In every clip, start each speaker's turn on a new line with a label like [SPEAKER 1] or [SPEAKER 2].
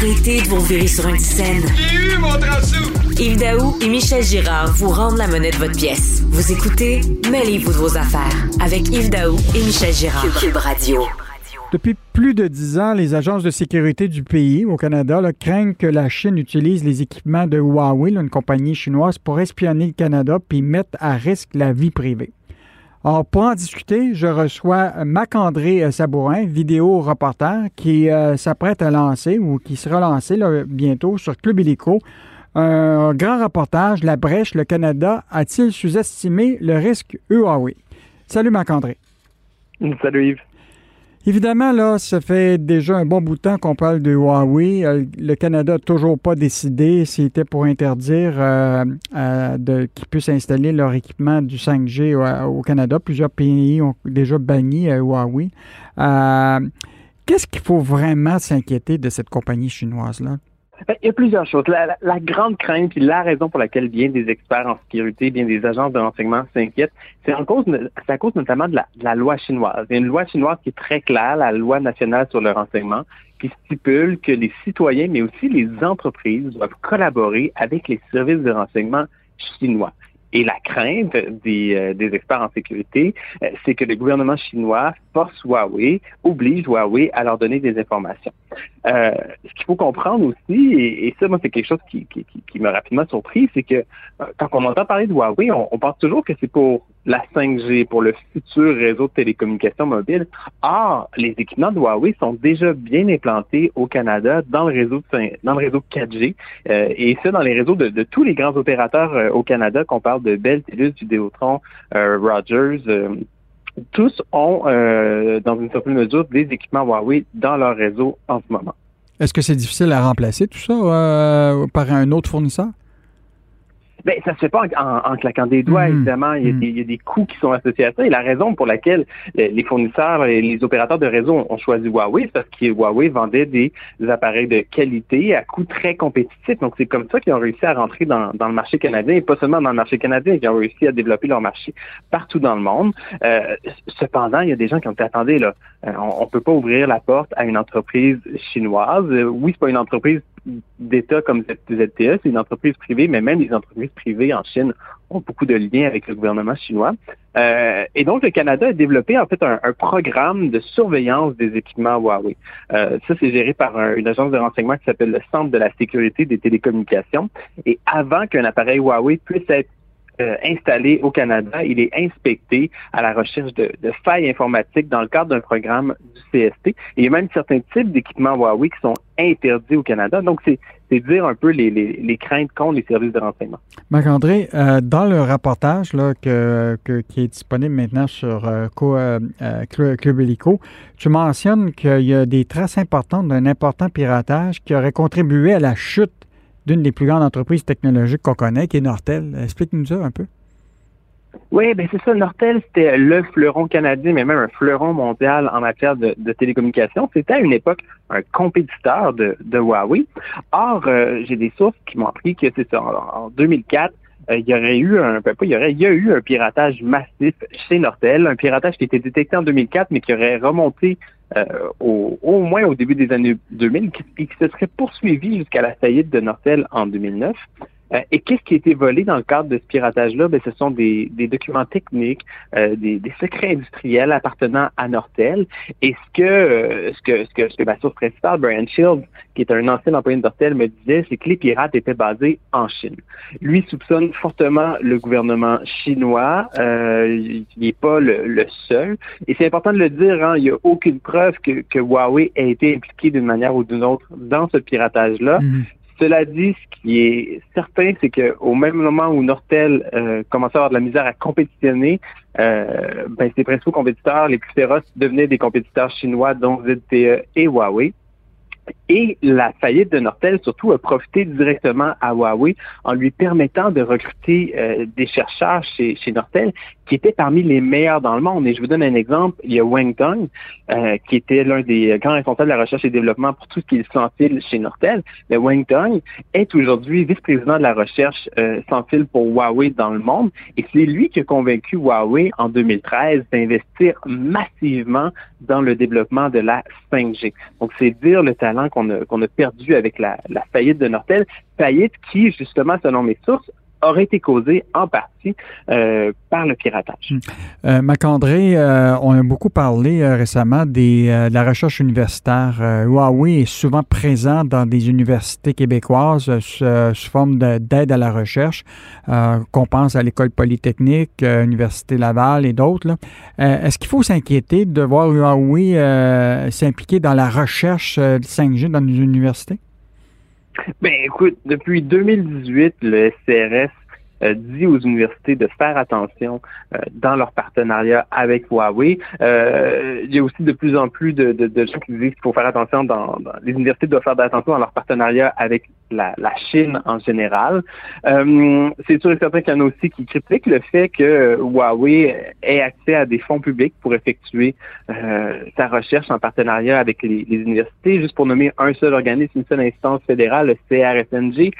[SPEAKER 1] Arrêtez de vous virer sur une scène.
[SPEAKER 2] J'ai eu mon
[SPEAKER 1] Yves Daou et Michel Girard vous rendent la monnaie de votre pièce. Vous écoutez Mêlez-vous de vos affaires avec Yves Daou et Michel Girard. Cube Radio.
[SPEAKER 3] Depuis plus de dix ans, les agences de sécurité du pays au Canada craignent que la Chine utilise les équipements de Huawei, une compagnie chinoise, pour espionner le Canada puis mettre à risque la vie privée. Alors, pour en discuter, je reçois Mac-André Sabourin, vidéo reporter, qui euh, s'apprête à lancer ou qui sera lancé bientôt sur Club Illico un grand reportage. La brèche, le Canada a-t-il sous-estimé le risque Huawei? Salut Marc-André.
[SPEAKER 4] Salut Yves.
[SPEAKER 3] Évidemment, là, ça fait déjà un bon bout de temps qu'on parle de Huawei. Euh, le Canada n'a toujours pas décidé s'il était pour interdire euh, euh, qu'ils puissent installer leur équipement du 5G au, Canada. Plusieurs pays ont déjà banni Huawei. Qu'est-ce qu'il faut vraiment s'inquiéter de cette compagnie chinoise-là?
[SPEAKER 4] Ben, il y a plusieurs choses. La, grande crainte, puis la raison pour laquelle bien des experts en sécurité, bien des agences de renseignement s'inquiètent, c'est en cause, c'est à cause notamment de la, loi chinoise. Il y a une loi chinoise qui est très claire, la loi nationale sur le renseignement, qui stipule que les citoyens, mais aussi les entreprises, doivent collaborer avec les services de renseignement chinois. Et la crainte des, euh, des experts en sécurité, euh, c'est que le gouvernement chinois force Huawei, oblige Huawei à leur donner des informations. Euh, ce qu'il faut comprendre aussi, et, ça, moi, c'est quelque chose qui, qui, qui, m'a rapidement surpris, c'est que quand on entend parler de Huawei, on, on pense toujours que c'est pour la 5G, pour le futur réseau de télécommunications mobiles. Or, les équipements de Huawei sont déjà bien implantés au Canada dans le réseau dans le réseau 4G, euh, et ça dans les réseaux de, de tous les grands opérateurs euh, au Canada, qu'on parle de Bell, TELUS, Vidéotron, Rogers tous ont, euh, dans une certaine mesure, des équipements Huawei dans leur réseau en ce moment.
[SPEAKER 3] Est-ce que c'est difficile à remplacer tout ça euh, par un autre fournisseur?
[SPEAKER 4] Ben, ça se fait pas en, claquant des doigts, hmm. évidemment. Il y, a hmm. des, il y, a des, coûts qui sont associés à ça. Et la raison pour laquelle les fournisseurs et les opérateurs de réseau ont choisi Huawei, c'est parce que Huawei vendait des appareils de qualité à coût très compétitif. Donc, c'est comme ça qu'ils ont réussi à rentrer dans, dans, le marché canadien, et pas seulement dans le marché canadien, ils ont réussi à développer leur marché partout dans le monde. Euh, cependant, il y a des gens qui ont dit, attendez, là, euh, on, ne peut pas ouvrir la porte à une entreprise chinoise. Euh, oui, c'est pas une entreprise d'État comme ZTE, c'est une entreprise privée, mais même les entreprises privées en Chine ont beaucoup de liens avec le gouvernement chinois. Euh, et donc, le Canada a développé en fait un, programme de surveillance des équipements Huawei. Euh, ça, c'est géré par une agence de renseignement qui s'appelle le Centre de la sécurité des télécommunications. Et avant qu'un appareil Huawei puisse être euh, installé au Canada, il est inspecté à la recherche de, failles informatiques dans le cadre d'un programme du CST. Il y a même certains types d'équipements Huawei qui sont interdits au Canada. Donc, c'est dire un peu les, craintes contre les services de renseignement.
[SPEAKER 3] Marc-André, euh, dans le reportage là, que, qui est disponible maintenant sur euh, Club Helico, tu mentionnes qu'il y a des traces importantes d'un important piratage qui aurait contribué à la chute d'une des plus grandes entreprises technologiques qu'on connaît, qui est Nortel. Explique-nous ça un peu.
[SPEAKER 4] Oui, ben c'est ça. Nortel, c'était le fleuron canadien, mais même un fleuron mondial en matière de, télécommunications. C'était à une époque un compétiteur de, Huawei. Or, euh, j'ai des sources qui m'ont appris que c'est ça. En, 2004, euh, il y aurait eu un, ben, pas, il y aurait, il y a eu un piratage massif chez Nortel, un piratage qui a été détecté en 2004, mais qui aurait remonté euh, au, au, moins au début des années 2000 et qui se serait poursuivi jusqu'à la faillite de Nortel en 2009. Euh, et qu'est-ce qui a été volé dans le cadre de ce piratage-là? Ben, ce sont des, documents techniques, euh, des, secrets industriels appartenant à Nortel. Et ce que, euh, ce que, ce que, ce que ma source principale, Brian Shields, qui est un ancien employé de Nortel, me disait, c'est que les pirates étaient basés en Chine. Lui soupçonne fortement le gouvernement chinois. il n'est pas le, seul. Et c'est important de le dire, hein, il n'y a aucune preuve que, que Huawei ait été impliqué d'une manière ou d'une autre dans ce piratage-là. Mm-hmm. Cela dit, ce qui est certain, c'est qu'au même moment où Nortel euh, commençait à avoir de la misère à compétitionner, euh, ben, ses principaux compétiteurs les plus féroces devenaient des compétiteurs chinois, dont ZTE et Huawei. Et la faillite de Nortel, surtout, a profité directement à Huawei en lui permettant de recruter euh, des chercheurs chez, chez Nortel qui étaient parmi les meilleurs dans le monde. Et je vous donne un exemple. Il y a Wang Tong, euh, qui était l'un des grands responsables de la recherche et développement pour tout ce qui est sans fil chez Nortel. Mais Wang Tong est aujourd'hui vice-président de la recherche euh, sans fil pour Huawei dans le monde. Et c'est lui qui a convaincu Huawei en 2013 d'investir massivement dans le développement de la 5G. Donc, c'est dire le talent qu'on a, perdu avec la faillite de Nortel, faillite qui, justement, selon mes sources, aurait été causé en partie euh, par le piratage.
[SPEAKER 3] Hmm. Euh, Macandré, euh, on a beaucoup parlé euh, récemment des, de la recherche universitaire. Huawei est souvent présent dans des universités québécoises sous, forme d'aide à la recherche, qu'on pense à l'École polytechnique, l'Université Laval et d'autres. Est-ce qu'il faut s'inquiéter de voir Huawei s'impliquer dans la recherche de 5G dans nos universités?
[SPEAKER 4] Ben écoute, depuis 2018, le SCRS euh, dit aux universités de faire attention euh, dans leur partenariat avec Huawei. Euh, il y a aussi de plus en plus de, de, de gens qui disent qu'il faut faire attention dans, les universités doivent faire attention dans leur partenariat avec la, la Chine en général. C'est sûr et certain qu'il y en a aussi qui critiquent le fait que Huawei ait accès à des fonds publics pour effectuer sa recherche en partenariat avec les, les, universités. Juste pour nommer un seul organisme, une seule instance fédérale, le CRSNG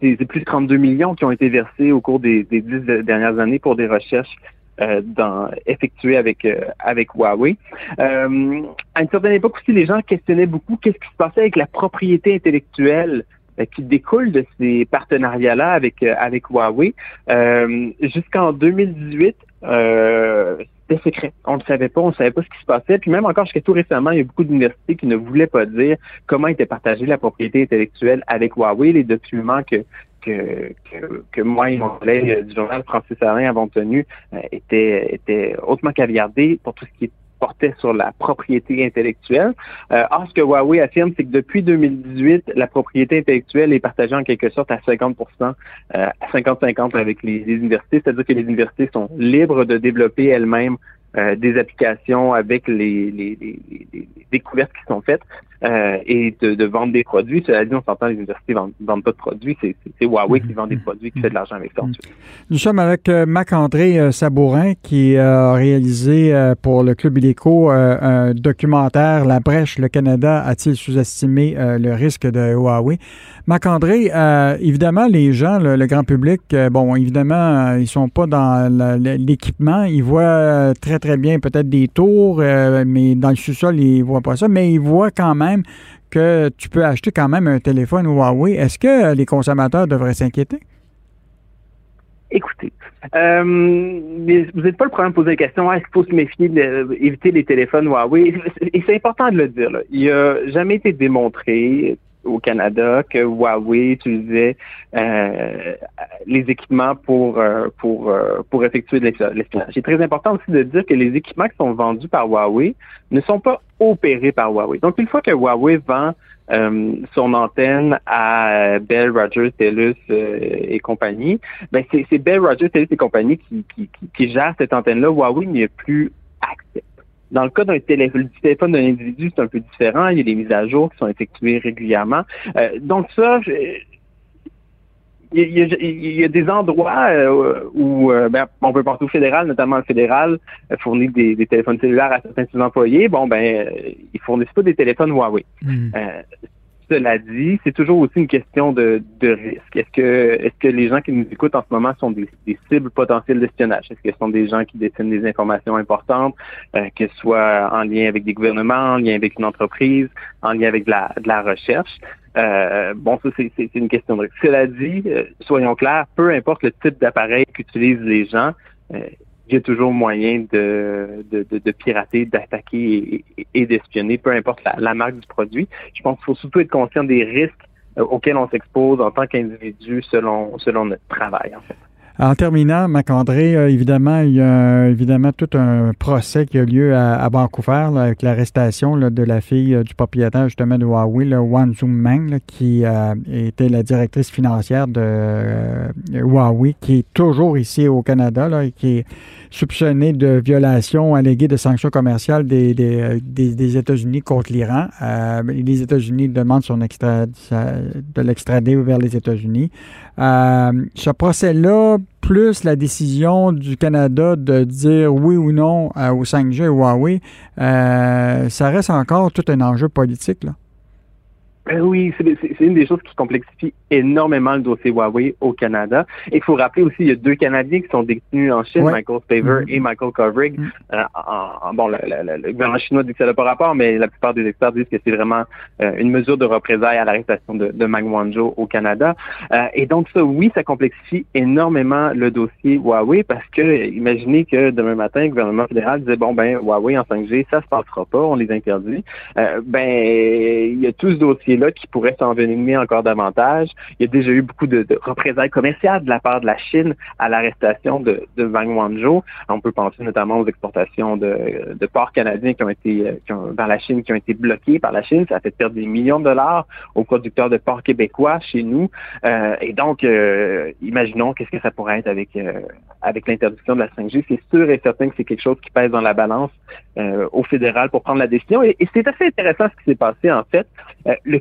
[SPEAKER 4] c'est plus de 32 millions qui ont été versés au cours des, dix dernières années pour des recherches euh, dans, effectuées avec euh, avec Huawei. Euh, à une certaine époque aussi, les gens questionnaient beaucoup qu'est-ce qui se passait avec la propriété intellectuelle qui découle de ces partenariats-là avec avec Huawei. Jusqu'en 2018, c'était secret. On ne savait pas, on ne savait pas ce qui se passait. Puis même encore jusqu'à tout récemment, il y a beaucoup d'universités qui ne voulaient pas dire comment était partagée la propriété intellectuelle avec Huawei. Les documents que que, que, moi et mon collègue du journal Francis Alain avons tenus euh, étaient, étaient hautement caviardés pour tout ce qui portait sur la propriété intellectuelle. Or, ce que Huawei affirme, c'est que depuis 2018, la propriété intellectuelle est partagée en quelque sorte à 50 euh, à 50-50 avec les universités, c'est-à-dire que les universités sont libres de développer elles-mêmes euh, des applications avec les, les, les, découvertes qui sont faites euh, et de, de, vendre des produits. Cela dit, on s'entend, les universités ne vendent, pas de produits. C'est Huawei qui vend des produits, qui fait de l'argent avec ça.
[SPEAKER 3] Nous sommes avec euh, Marc-André Sabourin qui a réalisé pour le Club Illico un documentaire La brèche, le Canada a-t-il sous-estimé le risque de Huawei? Marc-André, évidemment, les gens, le, grand public, bon, évidemment, ils sont pas dans l'équipement. Ils voient très, très bien peut-être des tours, euh, mais dans le sous-sol, ils ne voient pas ça, mais ils voient quand même que tu peux acheter quand même un téléphone Huawei. Est-ce que les consommateurs devraient s'inquiéter?
[SPEAKER 4] Écoutez, euh, vous n'êtes pas le premier à poser la question, est-ce qu'il faut se méfier, d'éviter les téléphones Huawei? Et c'est important de le dire. Il n'a jamais été démontré au Canada que Huawei utilisait euh, les équipements pour euh, pour euh, pour effectuer de l'espionnage. C'est très important aussi de dire que les équipements qui sont vendus par Huawei ne sont pas opérés par Huawei. Donc une fois que Huawei vend son antenne à Bell, Rogers, TELUS et compagnie, ben c'est Bell, Rogers, TELUS et compagnie qui, qui, qui, qui gèrent cette antenne-là. Huawei n'y a plus accès. Dans le cas d'un téléphone, téléphone d'un individu, c'est un peu différent. Il y a des mises à jour qui sont effectuées régulièrement. Euh, donc ça, il y, a, des endroits euh, où euh, ben, on peut partout au fédéral, notamment le fédéral, fournit des, téléphones cellulaires à certains de ses employés. Bon, ben, ils fournissent pas des téléphones Huawei. Hmm. Cela dit, c'est toujours aussi une question de, risque. Est-ce que, est-ce que les gens qui nous écoutent en ce moment sont des, cibles potentielles d'espionnage? Est-ce que ce sont des gens qui détiennent des informations importantes, euh, que ce soit en lien avec des gouvernements, en lien avec une entreprise, en lien avec de la, de la recherche? Euh, bon, ça, c'est, une question de risque. Cela dit, euh, soyons clairs, peu importe le type d'appareil qu'utilisent les gens, il y a toujours moyen de, de, pirater, d'attaquer et, d'espionner, peu importe la, marque du produit. Je pense qu'il faut surtout être conscient des risques euh, auxquels on s'expose en tant qu'individu selon, selon notre travail, en fait.
[SPEAKER 3] En terminant, Marc-André, euh, évidemment, il y a évidemment tout un procès qui a lieu à, Vancouver avec l'arrestation de la fille euh, du propriétaire justement de Huawei, là, Wan Meng, qui était la directrice financière de Huawei, qui est toujours ici au Canada là, et qui est soupçonné de violation alléguée de sanctions commerciales des, euh, États-Unis contre l'Iran. Euh, les États-Unis demandent son extra, de l'extrader vers les États-Unis. Euh, ce procès-là, plus la décision du Canada de dire oui ou non au 5G et Huawei, ça reste encore tout un enjeu politique. Là.
[SPEAKER 4] Ben oui, c'est une des choses qui complexifie énormément le dossier Huawei au Canada. il faut rappeler aussi, il y a deux Canadiens qui sont détenus en Chine, Michael Spaver mm. et Michael Kovrig. Mm. Euh, bon, le, gouvernement chinois dit que ça n'a pas rapport, mais la plupart des experts disent que c'est vraiment euh, une mesure de représailles à l'arrestation de, de Meng Wanzhou au Canada. Euh, et donc ça, oui, ça complexifie énormément le dossier Huawei parce que imaginez que demain matin, le gouvernement fédéral disait bon ben Huawei en 5G, ça se passera pas, on les interdit. ben il y a tout ce dossier là qui pourrait s'envenimer encore davantage. Il y a déjà eu beaucoup de, représailles commerciales de la part de la Chine à l'arrestation de, Wang Wanzhou. On peut penser notamment aux exportations de, de porcs canadiens qui ont été dans la Chine qui ont été bloquées par la Chine. Ça a fait perdre des millions de dollars aux producteurs de porcs québécois chez nous. Euh, et donc, euh, imaginons qu'est-ce que ça pourrait être avec euh, avec l'interdiction de la 5G. C'est sûr et certain que c'est quelque chose qui pèse dans la balance au fédéral pour prendre la décision. Et, c'est assez intéressant ce qui s'est passé en fait.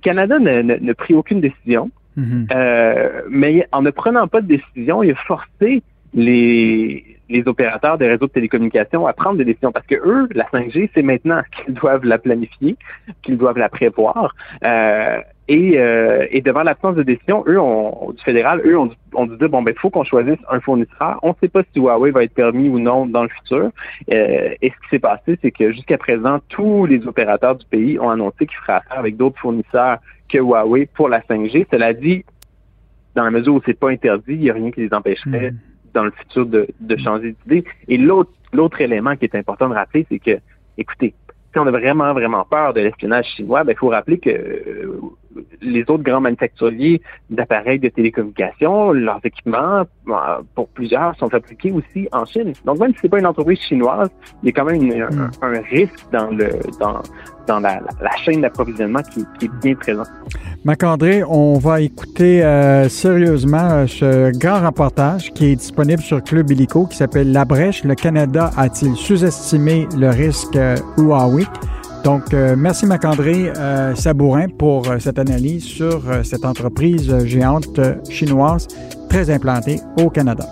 [SPEAKER 4] Canada n'a pris aucune décision, mhm. euh, mais en ne prenant pas de décision, il a forcé les, les opérateurs des réseaux de télécommunications à prendre des décisions parce que eux, la 5G, c'est maintenant qu'ils doivent la planifier, qu'ils doivent la prévoir. Euh, et, euh, et, devant l'absence de décision, eux, on, du fédéral, eux, on, on dit bon, ben, il faut qu'on choisisse un fournisseur. On ne sait pas si Huawei va être permis ou non dans le futur. Euh, et ce qui s'est passé, c'est que jusqu'à présent, tous les opérateurs du pays ont annoncé qu'ils feraient affaire avec d'autres fournisseurs que Huawei pour la 5G. Cela dit, dans la mesure où c'est pas interdit, il n'y a rien qui les empêcherait hmm. dans le futur de, de changer d'idée. Et l'autre l'autre élément qui est important de rappeler, c'est que, écoutez, si on a vraiment, vraiment peur de l'espionnage chinois, ben, il faut rappeler que euh, les autres grands manufacturiers d'appareils de télécommunications, leurs équipements, euh, pour plusieurs, sont fabriqués aussi en Chine. Donc, même si c'est pas une entreprise chinoise, il y a quand même hmm. un, risque dans le dans, dans la, chaîne d'approvisionnement qui, est bien présent.
[SPEAKER 3] Marc-André, on va écouter euh, sérieusement ce grand reportage qui est disponible sur Club Illico qui s'appelle La brèche, le Canada a-t-il sous-estimé le risque Huawei? Donc, euh, merci Marc-André euh, Sabourin pour euh, cette analyse sur cette entreprise géante chinoise très implantée au Canada.